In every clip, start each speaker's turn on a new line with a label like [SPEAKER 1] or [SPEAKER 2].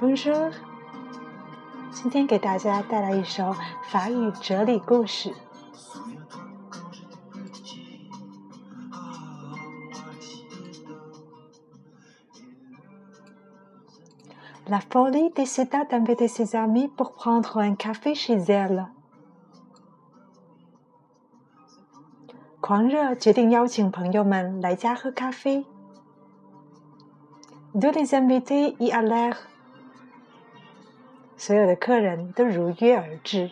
[SPEAKER 1] Bonjour，今天给大家带来一首法语哲理故事。La folie décida d'inviter ses amis pour prendre un café chez elle. 狂热决定邀请朋友们来家喝咖啡。Tous les invités y allèrent. 所有的客人都如约而至。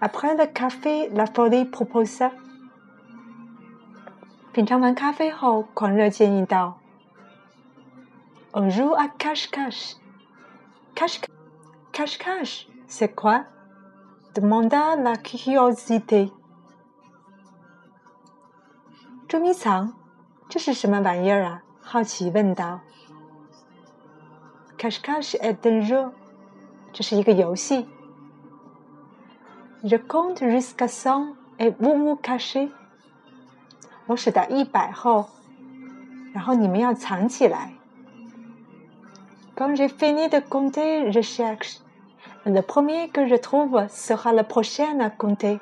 [SPEAKER 1] Après le café, la folie proposa. 品尝完咖啡后，狂热建议道。On joue à cache-cache. Cache-cache, c'est quoi? demanda la curiosité. 捉迷藏，这是什么玩意儿啊？好奇问道。Cache-cache est un jeu，这是一个游戏。Je compte jusqu'à cent et vous vous cachez。我数到一百后，然后你们要藏起来。Quand j'ai fini de compter, je cherche. Le premier que je trouve sera le prochain à compter.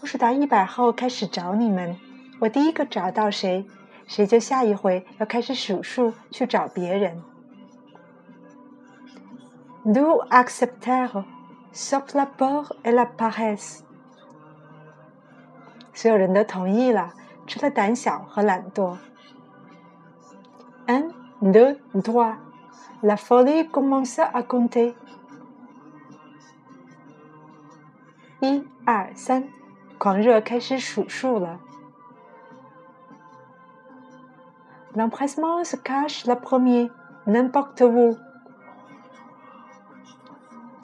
[SPEAKER 1] 我数到一百后开始找你们，我第一个找到谁，谁就下一回要开始数数去找别人。Nous acceptèrent, sauf la peur et la paresse. 所有人都同意了，除了胆小和懒惰。Un deux, trois. La folie commença à compter. 一、二、三，狂热开始数数了。L'empressement se cache le premier, n'importe où.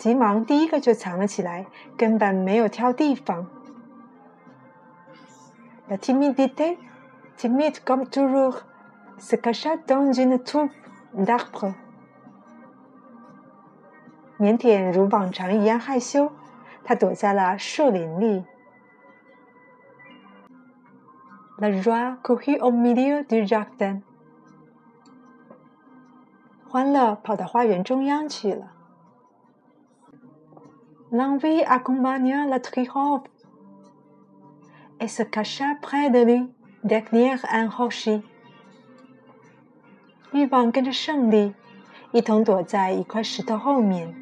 [SPEAKER 1] 急忙第一个就藏了起来，根本没有挑地方。La timidité, timide comme toujours. se cacha dans une touffe d'arbre。腼腆如往常一样害羞，他躲在了树林里。La joie courut au milieu du jardin。欢乐跑到花园中央去了。L'envie accompagna la triomphe et se cacha près de lui derrière un rocher。欲望跟着胜利，一同躲在一块石头后面。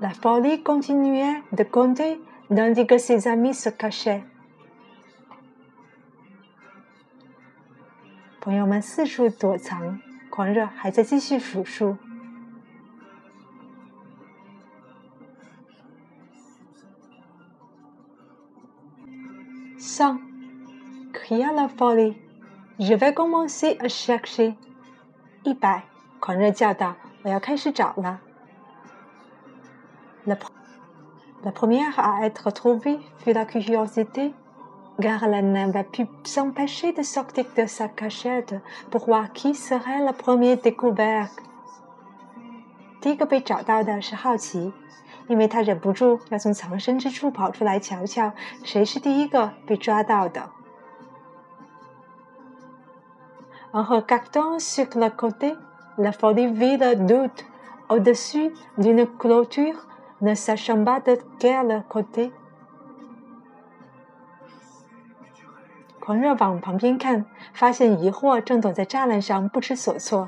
[SPEAKER 1] La folie continuait de compter tandis que ses amis se cachaient。朋友们四处躲藏，狂热还在继续数数。 Cent, cria la folie. Je vais commencer à chercher. 一百，狂热叫道：“我要开始找了。” La la première à être trouvée fut la curiosité, car elle n'avait pu s'empêcher de sortir de sa cachette pour voir qui serait le premier découvert. 第一个被找到的是好奇， 因为他忍不住要从藏身之处跑出来瞧瞧，谁是第一个被抓到的。En regardant sur le côté, la folie vit le doute au-dessus d'une clôture, ne sachant pas de quel côté. 狂热往旁边看，发现疑惑正躲在栅栏上不知所措。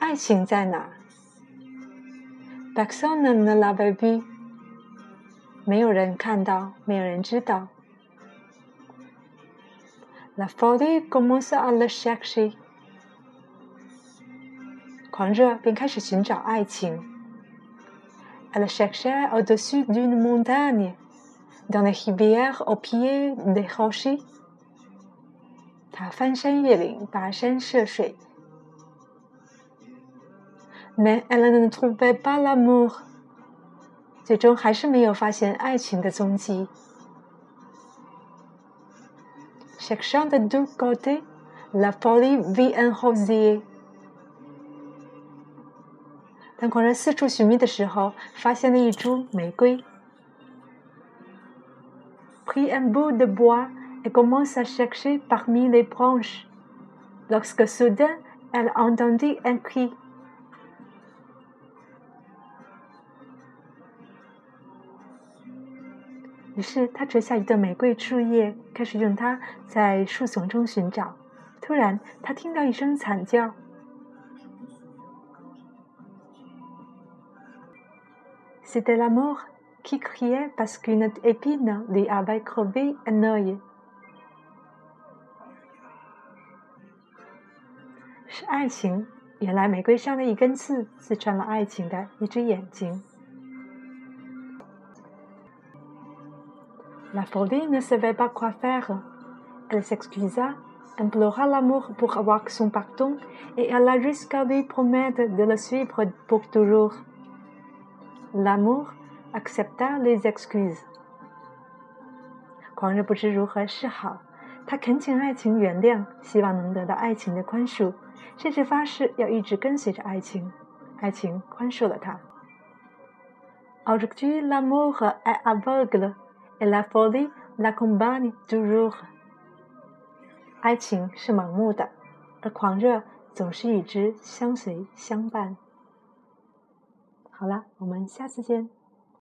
[SPEAKER 1] 爱情在哪？”Personne ne l a v a vu。没有人看到，没有人知道。La folie commença à le chercher。狂热便开始寻找爱情。Elle cherchait au-dessus d'une montagne, dans les rivières au pied des rochers。他翻山越岭，跋山涉水。Mais elle ne trouvait pas l'amour。最终还是没有发现爱情的踪迹。Cherchant de tous côtés, la folie vit un rosier。当狂人四处寻觅的时候，发现了一株玫瑰。Prit un bout de bois et commence à chercher parmi les branches. Lorsque soudain, elle entendit un cri. 于是，他折下一段玫瑰树叶，开始用它在树丛中寻找。突然，他听到一声惨叫。C'était la mort qui criait parce qu'une épine lui avait crevé un œil。是爱情，原来玫瑰上的一根刺刺穿了爱情的一只眼睛。La folie ne savait pas quoi faire. Elle s'excusa, implora l'amour pour avoir son pardon et alla jusqu'à lui promettre de le suivre pour toujours. L'amour accepta les excuses. 狂热不知如何是好，他恳请爱情原谅，希望能得到爱情的宽恕，甚至发誓要一直跟随着爱情。爱情宽恕了他。Aujourd'hui, l'amour est aveugle. Et la folie l'accompagne toujours。爱情是盲目的，而狂热总是与之相随相伴。好了，我们下次见。